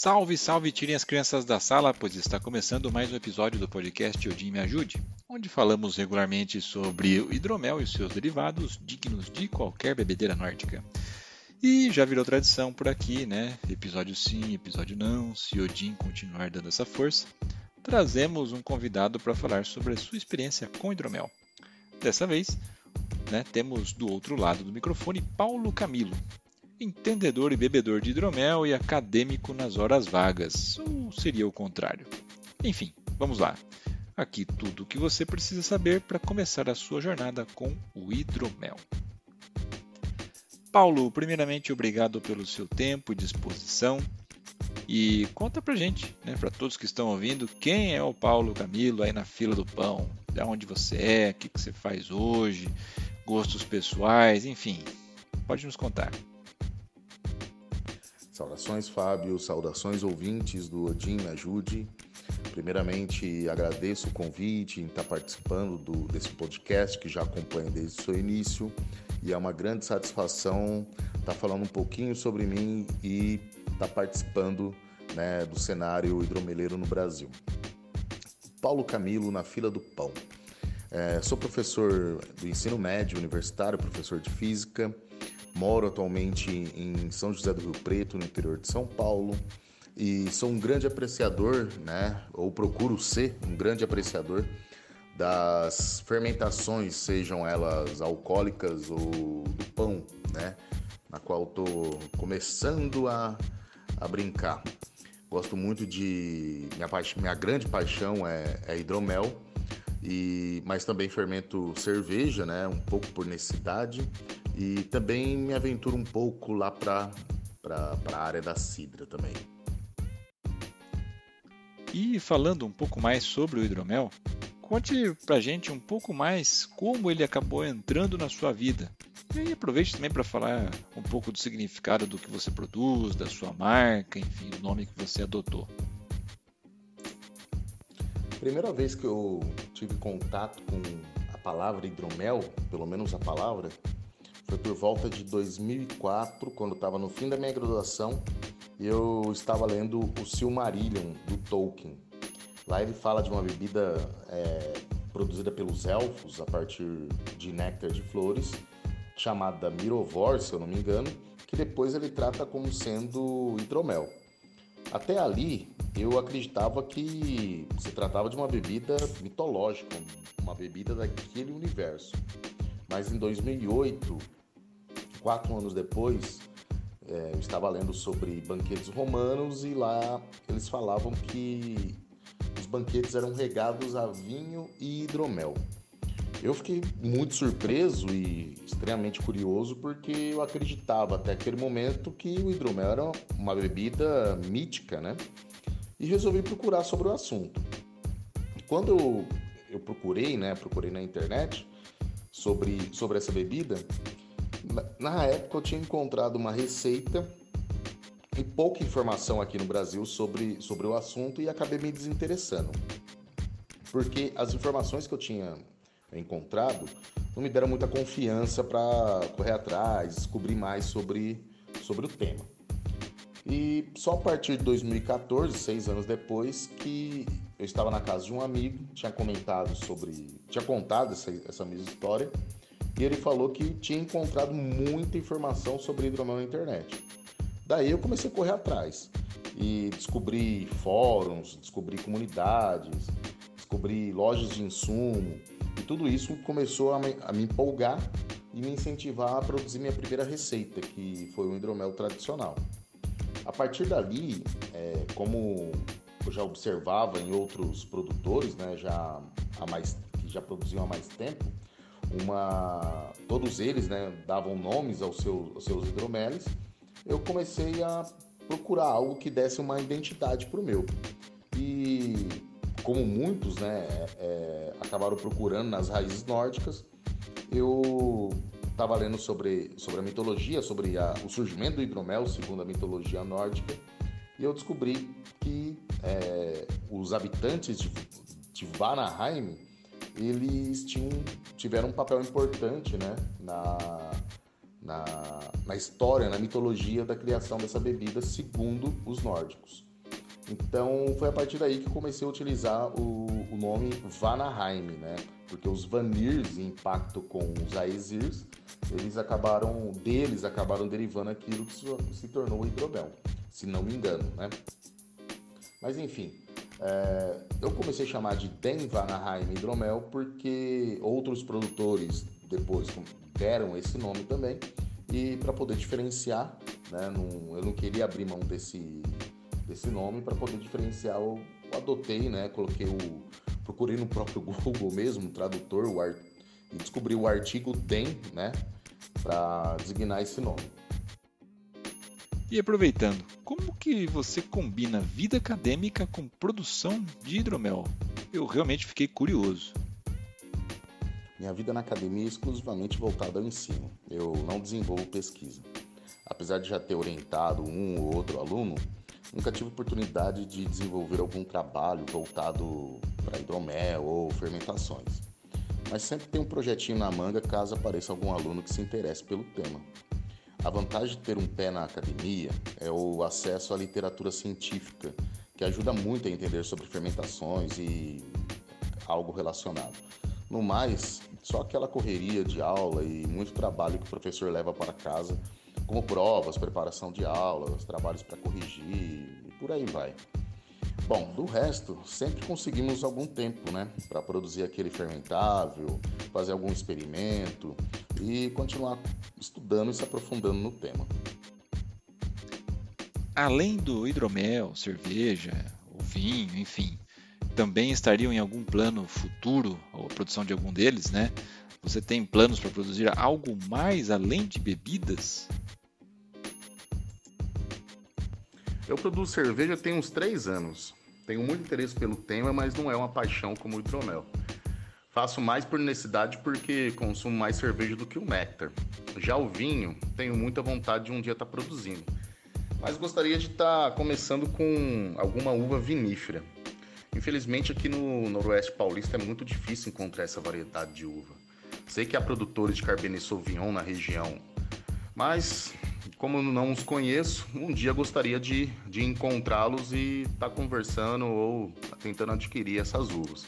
Salve, salve, tirem as crianças da sala, pois está começando mais um episódio do podcast Odin Me Ajude, onde falamos regularmente sobre o hidromel e seus derivados, dignos de qualquer bebedeira nórdica. E já virou tradição por aqui, né? Episódio sim, episódio não, se Odin continuar dando essa força, trazemos um convidado para falar sobre a sua experiência com hidromel. Dessa vez, né, temos do outro lado do microfone Paulo Camilo, entendedor e bebedor de hidromel e acadêmico nas horas vagas, ou seria o contrário. Enfim, vamos lá. Aqui tudo o que você precisa saber para começar a sua jornada com o hidromel. Paulo, primeiramente obrigado pelo seu tempo e disposição. E conta pra gente, né, para todos que estão ouvindo, quem é o Paulo Camilo aí na fila do pão? De onde você é? O que, que você faz hoje? Gostos pessoais, enfim. Pode nos contar. Saudações, Fábio. Saudações, ouvintes do Odin Ajude. Primeiramente, agradeço o convite em estar participando do, desse podcast que já acompanho desde o seu início. E é uma grande satisfação estar falando um pouquinho sobre mim e estar participando né, do cenário hidromeleiro no Brasil. Paulo Camilo, na fila do pão. É, sou professor do ensino médio universitário, professor de física Moro atualmente em São José do Rio Preto, no interior de São Paulo, e sou um grande apreciador, né, ou procuro ser um grande apreciador das fermentações, sejam elas alcoólicas ou do pão, né, na qual estou começando a, a brincar. Gosto muito de minha, minha grande paixão é, é hidromel e mas também fermento cerveja, né, um pouco por necessidade e também me aventuro um pouco lá para a área da cidra também. E falando um pouco mais sobre o hidromel, conte pra gente um pouco mais como ele acabou entrando na sua vida. E aproveite também para falar um pouco do significado do que você produz, da sua marca, enfim, do nome que você adotou. Primeira vez que eu tive contato com a palavra hidromel, pelo menos a palavra, foi por volta de 2004, quando estava no fim da minha graduação, eu estava lendo o Silmarillion do Tolkien. Lá ele fala de uma bebida é, produzida pelos elfos a partir de néctar de flores, chamada Mirovor, se eu não me engano, que depois ele trata como sendo hidromel. Até ali, eu acreditava que se tratava de uma bebida mitológica, uma bebida daquele universo. Mas em 2008, quatro anos depois, é, eu estava lendo sobre banquetes romanos e lá eles falavam que os banquetes eram regados a vinho e hidromel. Eu fiquei muito surpreso e extremamente curioso porque eu acreditava até aquele momento que o hidromel era uma bebida mítica, né? E resolvi procurar sobre o assunto. Quando eu, eu procurei, né, procurei na internet sobre, sobre essa bebida, na época eu tinha encontrado uma receita e pouca informação aqui no Brasil sobre, sobre o assunto e acabei me desinteressando. Porque as informações que eu tinha encontrado não me deram muita confiança para correr atrás, descobrir mais sobre, sobre o tema. E só a partir de 2014, seis anos depois, que eu estava na casa de um amigo, tinha comentado sobre, tinha contado essa, essa mesma história e ele falou que tinha encontrado muita informação sobre hidromel na internet. Daí eu comecei a correr atrás e descobri fóruns, descobri comunidades, descobri lojas de insumo e tudo isso começou a me, a me empolgar e me incentivar a produzir minha primeira receita, que foi o hidromel tradicional. A partir dali, é, como eu já observava em outros produtores, né, já há mais, que já produziam há mais tempo, uma todos eles né, davam nomes aos seus, aos seus hidromeles, eu comecei a procurar algo que desse uma identidade para o meu. E como muitos né, é, acabaram procurando nas raízes nórdicas, eu estava lendo sobre, sobre a mitologia, sobre a, o surgimento do hidromel, segundo a mitologia nórdica, e eu descobri que é, os habitantes de, de Vanaheim eles tinham, tiveram um papel importante né, na, na, na história, na mitologia da criação dessa bebida, segundo os nórdicos. Então foi a partir daí que comecei a utilizar o, o nome Vanaheim, né? Porque os Vanirs, em impacto com os Aesirs, eles acabaram, deles acabaram derivando aquilo que se tornou o hidromel, se não me engano, né? Mas enfim, é, eu comecei a chamar de Den Vanaheim Hidromel porque outros produtores depois deram esse nome também e para poder diferenciar, né, não, eu não queria abrir mão desse, desse nome para poder diferenciar, eu adotei, né, coloquei o procurei no próprio Google mesmo, tradutor, o e descobri o artigo DEM, né, para designar esse nome. E aproveitando, como que você combina vida acadêmica com produção de hidromel? Eu realmente fiquei curioso. Minha vida na academia é exclusivamente voltada ao ensino. Eu não desenvolvo pesquisa. Apesar de já ter orientado um ou outro aluno, nunca tive oportunidade de desenvolver algum trabalho voltado para hidromel ou fermentações. Mas sempre tem um projetinho na manga caso apareça algum aluno que se interesse pelo tema. A vantagem de ter um pé na academia é o acesso à literatura científica, que ajuda muito a entender sobre fermentações e algo relacionado. No mais, só aquela correria de aula e muito trabalho que o professor leva para casa, como provas, preparação de aulas, trabalhos para corrigir e por aí vai. Bom, do resto, sempre conseguimos algum tempo, né, para produzir aquele fermentável, fazer algum experimento e continuar estudando e se aprofundando no tema. Além do hidromel, cerveja, o vinho, enfim, também estariam em algum plano futuro a produção de algum deles, né? Você tem planos para produzir algo mais além de bebidas? Eu produzo cerveja tem uns três anos. Tenho muito interesse pelo tema, mas não é uma paixão como o hidromel. Faço mais por necessidade porque consumo mais cerveja do que o néctar. Já o vinho, tenho muita vontade de um dia estar tá produzindo. Mas gostaria de estar tá começando com alguma uva vinífera. Infelizmente aqui no Noroeste Paulista é muito difícil encontrar essa variedade de uva. Sei que há produtores de Cabernet Sauvignon na região, mas como não os conheço, um dia gostaria de, de encontrá-los e estar tá conversando ou tentando adquirir essas uvas.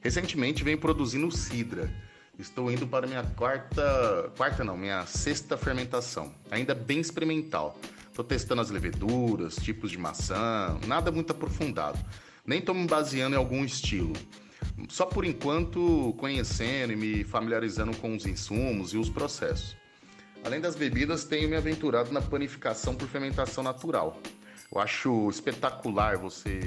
Recentemente venho produzindo cidra. Estou indo para minha quarta, quarta não, minha sexta fermentação, ainda bem experimental. Estou testando as leveduras, tipos de maçã, nada muito aprofundado. Nem estou me baseando em algum estilo. Só por enquanto conhecendo e me familiarizando com os insumos e os processos. Além das bebidas, tenho me aventurado na panificação por fermentação natural. Eu acho espetacular você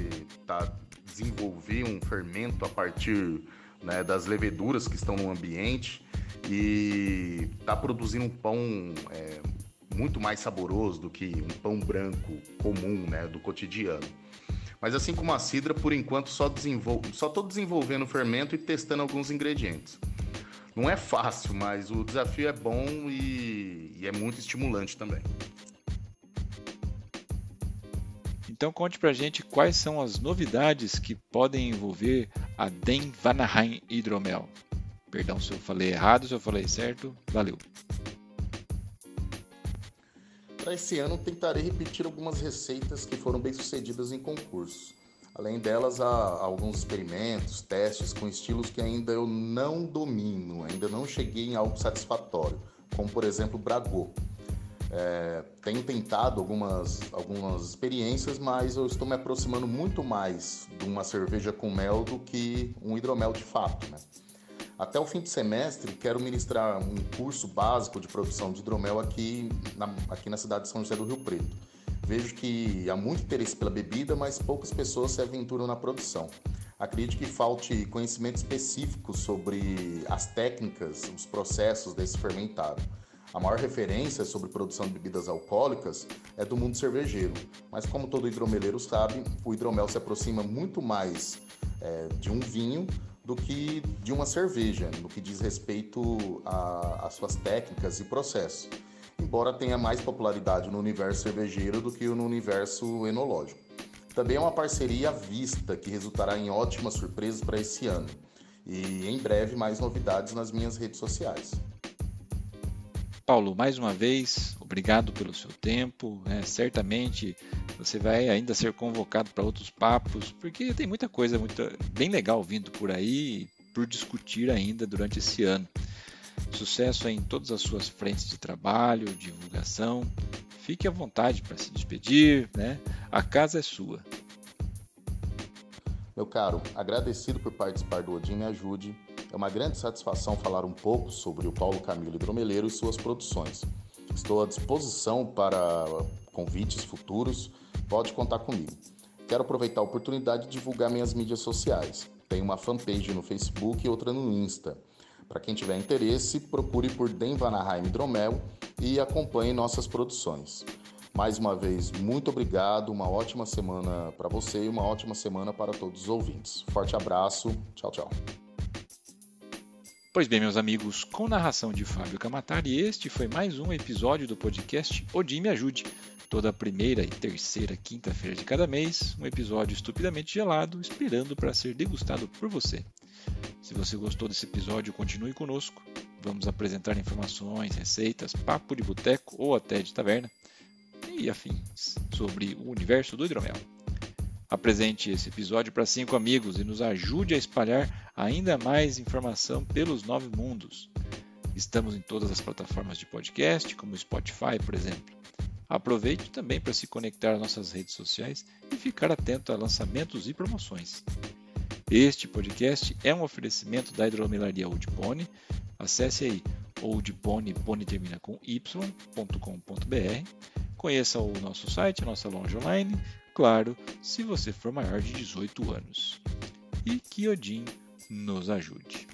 tá, desenvolver um fermento a partir né, das leveduras que estão no ambiente e tá produzindo um pão é, muito mais saboroso do que um pão branco comum né, do cotidiano. Mas assim como a cidra, por enquanto só desenvol... só estou desenvolvendo fermento e testando alguns ingredientes. Não é fácil, mas o desafio é bom e, e é muito estimulante também. Então conte pra gente quais são as novidades que podem envolver a Den Vanaheim Hidromel. Perdão se eu falei errado, se eu falei certo. Valeu. Para esse ano tentarei repetir algumas receitas que foram bem sucedidas em concursos. Além delas, há alguns experimentos, testes com estilos que ainda eu não domino, ainda não cheguei em algo satisfatório, como por exemplo Bragô. É, tenho tentado algumas, algumas experiências, mas eu estou me aproximando muito mais de uma cerveja com mel do que um hidromel de fato. Né? Até o fim de semestre, quero ministrar um curso básico de produção de hidromel aqui na, aqui na cidade de São José do Rio Preto vejo que há muito interesse pela bebida, mas poucas pessoas se aventuram na produção. Acredito que falte conhecimento específico sobre as técnicas, os processos desse fermentado. A maior referência sobre produção de bebidas alcoólicas é do mundo cervejeiro, mas como todo hidromeleiro sabe, o hidromel se aproxima muito mais é, de um vinho do que de uma cerveja, no que diz respeito às suas técnicas e processos embora tenha mais popularidade no universo cervejeiro do que no universo enológico. Também é uma parceria à vista que resultará em ótimas surpresas para esse ano. E em breve mais novidades nas minhas redes sociais. Paulo, mais uma vez, obrigado pelo seu tempo. Né? Certamente você vai ainda ser convocado para outros papos, porque tem muita coisa muito, bem legal vindo por aí, por discutir ainda durante esse ano. Sucesso em todas as suas frentes de trabalho, divulgação. Fique à vontade para se despedir, né? A casa é sua. Meu caro, agradecido por participar do Odin Me Ajude. É uma grande satisfação falar um pouco sobre o Paulo Camilo Hidromeleiro e suas produções. Estou à disposição para convites futuros, pode contar comigo. Quero aproveitar a oportunidade de divulgar minhas mídias sociais. Tenho uma fanpage no Facebook e outra no Insta. Para quem tiver interesse, procure por Den Vanaheim Hidromel e acompanhe nossas produções. Mais uma vez, muito obrigado, uma ótima semana para você e uma ótima semana para todos os ouvintes. Forte abraço, tchau, tchau. Pois bem, meus amigos, com narração de Fábio Camatari, este foi mais um episódio do podcast Odin Me Ajude. Toda primeira e terceira quinta-feira de cada mês, um episódio estupidamente gelado, esperando para ser degustado por você. Se você gostou desse episódio, continue conosco. Vamos apresentar informações, receitas, papo de boteco ou até de taverna e afins sobre o universo do hidromel. Apresente esse episódio para cinco amigos e nos ajude a espalhar ainda mais informação pelos nove mundos. Estamos em todas as plataformas de podcast, como Spotify, por exemplo. Aproveite também para se conectar às nossas redes sociais e ficar atento a lançamentos e promoções. Este podcast é um oferecimento da Hidromelaria Old Pony. Acesse aí oldpony. Conheça o nosso site, a nossa loja online, claro, se você for maior de 18 anos. E que Odin nos ajude.